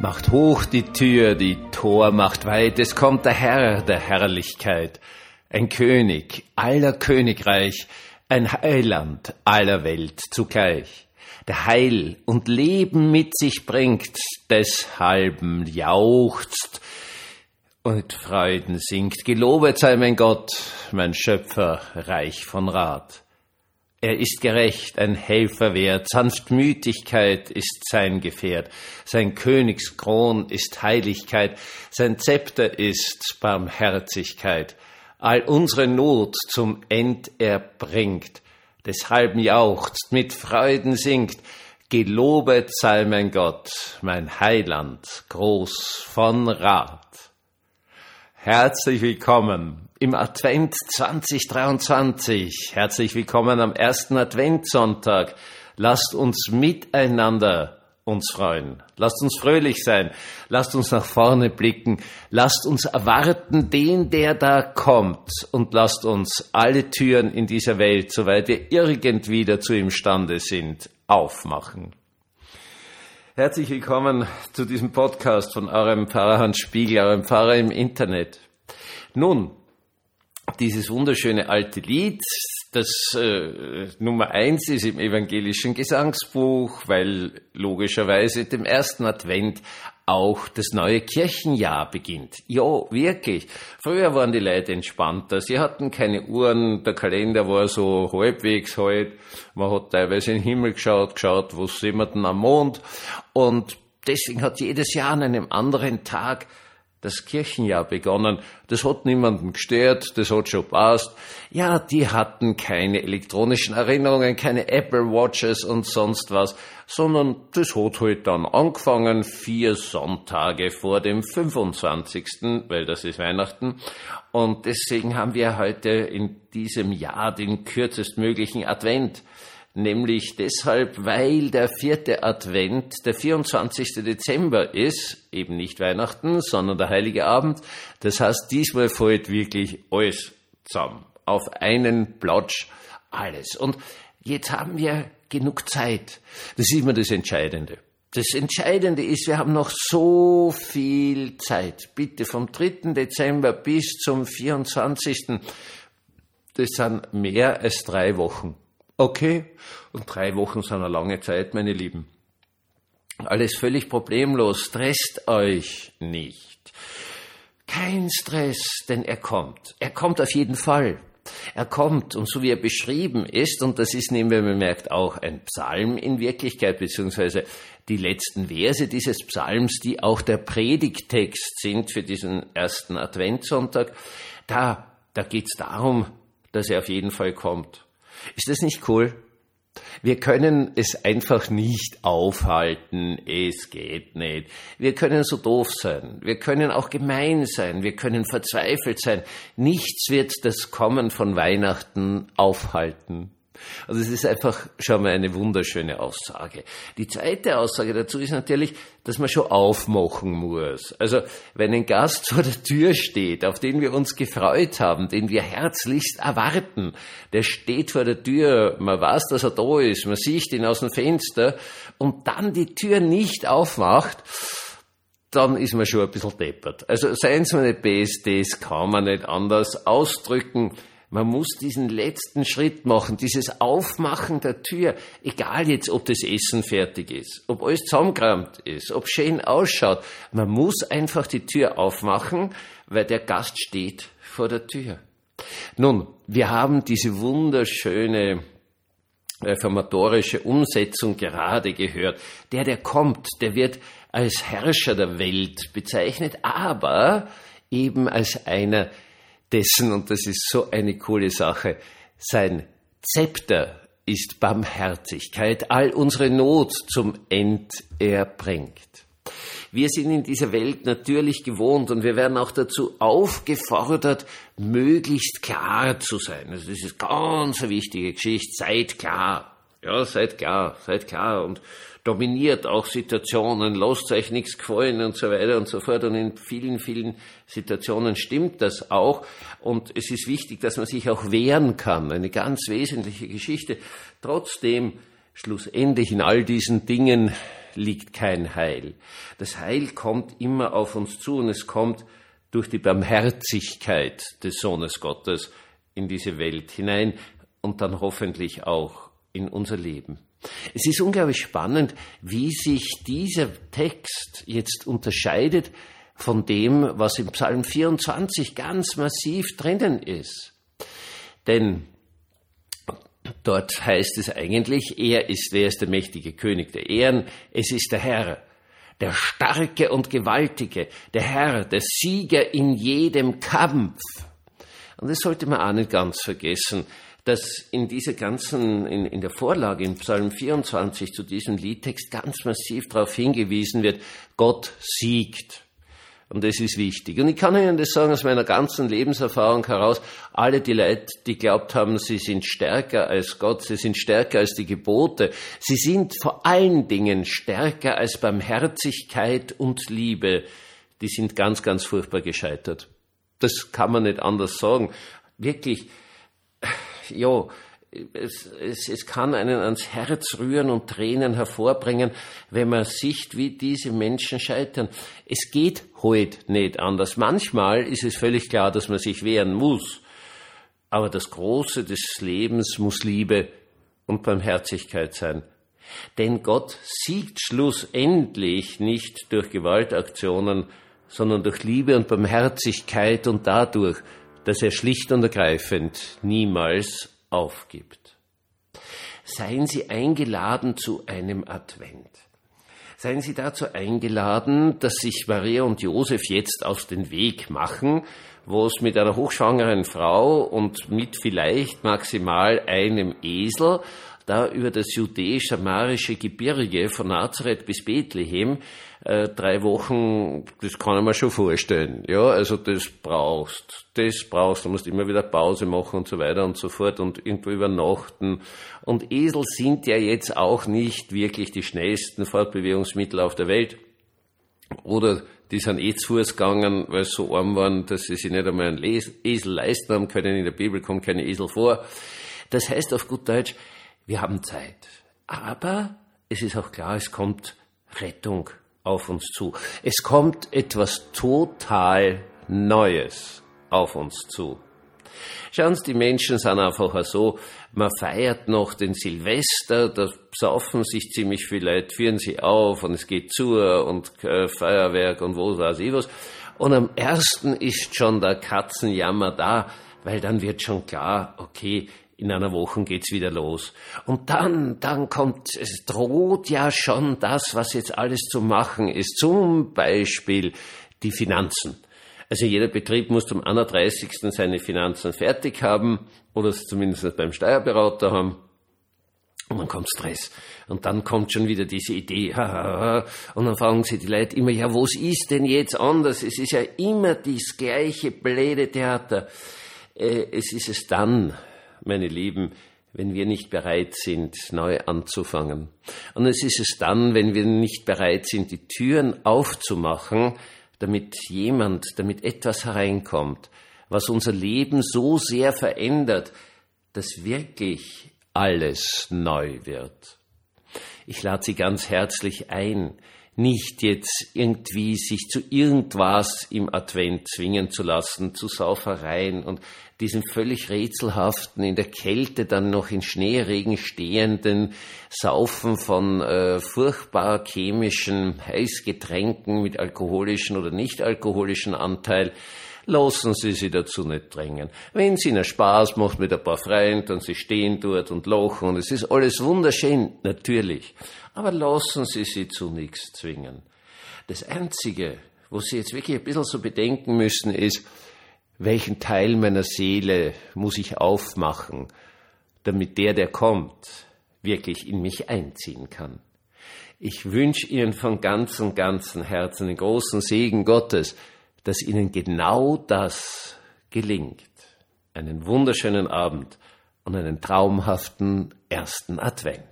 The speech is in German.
Macht hoch die Tür, die Tor macht weit, es kommt der Herr der Herrlichkeit, ein König aller Königreich, ein Heiland aller Welt zugleich, der Heil und Leben mit sich bringt, deshalben jauchzt und Freuden singt. Gelobet sei mein Gott, mein Schöpfer, reich von Rat. Er ist gerecht, ein Helfer wert, Sanftmütigkeit ist sein Gefährt, sein Königskron ist Heiligkeit, sein Zepter ist Barmherzigkeit, all unsere Not zum End er bringt, deshalb jauchzt, mit Freuden singt, gelobet sei mein Gott, mein Heiland, groß von Rat. Herzlich willkommen im Advent 2023. Herzlich willkommen am ersten Adventssonntag. Lasst uns miteinander uns freuen. Lasst uns fröhlich sein. Lasst uns nach vorne blicken. Lasst uns erwarten den, der da kommt. Und lasst uns alle Türen in dieser Welt, soweit wir irgendwie dazu imstande sind, aufmachen. Herzlich willkommen zu diesem Podcast von eurem Pfarrer Hans Spiegel, eurem Pfarrer im Internet. Nun, dieses wunderschöne alte Lied, das äh, Nummer eins ist im evangelischen Gesangsbuch, weil logischerweise dem ersten Advent auch das neue Kirchenjahr beginnt. Ja, wirklich. Früher waren die Leute entspannter. Sie hatten keine Uhren, der Kalender war so halbwegs halt. Man hat teilweise in den Himmel geschaut, geschaut, wo sind wir denn am Mond. Und deswegen hat jedes Jahr an einem anderen Tag das Kirchenjahr begonnen. Das hat niemanden gestört, das hat schon passt. Ja, die hatten keine elektronischen Erinnerungen, keine Apple Watches und sonst was, sondern das hat halt dann angefangen, vier Sonntage vor dem 25., weil das ist Weihnachten. Und deswegen haben wir heute in diesem Jahr den kürzestmöglichen Advent nämlich deshalb, weil der vierte Advent der 24. Dezember ist, eben nicht Weihnachten, sondern der Heilige Abend. Das heißt, diesmal fällt wirklich alles zusammen, auf einen Platsch alles. Und jetzt haben wir genug Zeit. Das ist immer das Entscheidende. Das Entscheidende ist, wir haben noch so viel Zeit. Bitte vom 3. Dezember bis zum 24. Das sind mehr als drei Wochen. Okay, und drei Wochen sind eine lange Zeit, meine Lieben. Alles völlig problemlos, stresst euch nicht. Kein Stress, denn er kommt. Er kommt auf jeden Fall. Er kommt und so wie er beschrieben ist, und das ist nebenbei bemerkt auch ein Psalm in Wirklichkeit, beziehungsweise die letzten Verse dieses Psalms, die auch der Predigtext sind für diesen ersten Adventssonntag, da, da geht's darum, dass er auf jeden Fall kommt. Ist das nicht cool? Wir können es einfach nicht aufhalten. Es geht nicht. Wir können so doof sein. Wir können auch gemein sein. Wir können verzweifelt sein. Nichts wird das Kommen von Weihnachten aufhalten. Also es ist einfach schon mal eine wunderschöne Aussage. Die zweite Aussage dazu ist natürlich, dass man schon aufmachen muss. Also wenn ein Gast vor der Tür steht, auf den wir uns gefreut haben, den wir herzlichst erwarten, der steht vor der Tür, man weiß, dass er da ist, man sieht ihn aus dem Fenster und dann die Tür nicht aufmacht, dann ist man schon ein bisschen deppert. Also seien Sie meine BSDs, kann man nicht anders ausdrücken. Man muss diesen letzten Schritt machen, dieses Aufmachen der Tür, egal jetzt, ob das Essen fertig ist, ob alles zusammengeräumt ist, ob schön ausschaut. Man muss einfach die Tür aufmachen, weil der Gast steht vor der Tür. Nun, wir haben diese wunderschöne reformatorische Umsetzung gerade gehört. Der, der kommt, der wird als Herrscher der Welt bezeichnet, aber eben als einer, dessen, und das ist so eine coole Sache, sein Zepter ist Barmherzigkeit, all unsere Not zum End erbringt. Wir sind in dieser Welt natürlich gewohnt und wir werden auch dazu aufgefordert, möglichst klar zu sein. Also das ist ganz eine wichtige Geschichte. Seid klar. Ja, seid klar, seid klar und dominiert auch Situationen, lasst euch nichts gefallen und so weiter und so fort. Und in vielen, vielen Situationen stimmt das auch. Und es ist wichtig, dass man sich auch wehren kann. Eine ganz wesentliche Geschichte. Trotzdem, schlussendlich in all diesen Dingen liegt kein Heil. Das Heil kommt immer auf uns zu und es kommt durch die Barmherzigkeit des Sohnes Gottes in diese Welt hinein und dann hoffentlich auch in unser Leben. Es ist unglaublich spannend, wie sich dieser Text jetzt unterscheidet von dem, was im Psalm 24 ganz massiv drinnen ist. Denn dort heißt es eigentlich, er ist, wer ist der mächtige König der Ehren? Es ist der Herr, der Starke und Gewaltige, der Herr, der Sieger in jedem Kampf. Und das sollte man auch nicht ganz vergessen, dass in dieser ganzen, in, in der Vorlage in Psalm 24 zu diesem Liedtext ganz massiv darauf hingewiesen wird, Gott siegt. Und das ist wichtig. Und ich kann Ihnen das sagen aus meiner ganzen Lebenserfahrung heraus. Alle die Leute, die glaubt haben, sie sind stärker als Gott, sie sind stärker als die Gebote, sie sind vor allen Dingen stärker als Barmherzigkeit und Liebe, die sind ganz, ganz furchtbar gescheitert. Das kann man nicht anders sagen. Wirklich, ja, es, es, es kann einen ans Herz rühren und Tränen hervorbringen, wenn man sieht, wie diese Menschen scheitern. Es geht heute nicht anders. Manchmal ist es völlig klar, dass man sich wehren muss. Aber das Große des Lebens muss Liebe und Barmherzigkeit sein. Denn Gott siegt schlussendlich nicht durch Gewaltaktionen, sondern durch Liebe und Barmherzigkeit und dadurch, dass er schlicht und ergreifend niemals aufgibt. Seien Sie eingeladen zu einem Advent. Seien Sie dazu eingeladen, dass sich Maria und Josef jetzt auf den Weg machen, wo es mit einer hochschwangeren Frau und mit vielleicht maximal einem Esel da über das judäisch-samarische Gebirge von Nazareth bis Bethlehem äh, drei Wochen, das kann ich mir schon vorstellen. Ja, also das brauchst, das brauchst. Du musst immer wieder Pause machen und so weiter und so fort und irgendwo übernachten. Und Esel sind ja jetzt auch nicht wirklich die schnellsten Fortbewegungsmittel auf der Welt. Oder die sind eh zu Fuß gegangen, weil sie so arm waren, dass sie sich nicht einmal einen Esel leisten haben können. In der Bibel kommt keine Esel vor. Das heißt auf gut Deutsch, wir haben Zeit. Aber es ist auch klar, es kommt Rettung auf uns zu. Es kommt etwas total Neues auf uns zu. Schauen Sie, die Menschen sind einfach so, man feiert noch den Silvester, da saufen sich ziemlich viele Leute, führen sie auf und es geht zu und äh, Feuerwerk und wo weiß ich was. Und am ersten ist schon der Katzenjammer da, weil dann wird schon klar, okay, in einer Woche geht's wieder los. Und dann, dann kommt, es droht ja schon das, was jetzt alles zu machen ist. Zum Beispiel die Finanzen. Also jeder Betrieb muss zum 31. seine Finanzen fertig haben oder es zumindest beim Steuerberater haben. Und dann kommt Stress. Und dann kommt schon wieder diese Idee. Und dann fragen sie die Leute immer, ja, was ist denn jetzt anders? Es ist ja immer das gleiche blöde Theater. Äh, es ist es dann, meine Lieben, wenn wir nicht bereit sind, neu anzufangen. Und es ist es dann, wenn wir nicht bereit sind, die Türen aufzumachen, damit jemand, damit etwas hereinkommt, was unser Leben so sehr verändert, dass wirklich alles neu wird. Ich lade Sie ganz herzlich ein, nicht jetzt irgendwie sich zu irgendwas im Advent zwingen zu lassen, zu Saufereien und diesem völlig rätselhaften, in der Kälte dann noch in Schneeregen stehenden Saufen von äh, furchtbar chemischen Heißgetränken mit alkoholischen oder nicht alkoholischen Anteil, lassen Sie sie dazu nicht drängen. Wenn es Ihnen Spaß macht mit ein paar Freunden und Sie stehen dort und lachen und es ist alles wunderschön, natürlich. Aber lassen Sie sie zu nichts zwingen. Das Einzige, wo Sie jetzt wirklich ein bisschen so bedenken müssen, ist, welchen Teil meiner Seele muss ich aufmachen, damit der, der kommt, wirklich in mich einziehen kann. Ich wünsche Ihnen von ganzem, ganzem Herzen den großen Segen Gottes, dass Ihnen genau das gelingt. Einen wunderschönen Abend und einen traumhaften ersten Advent.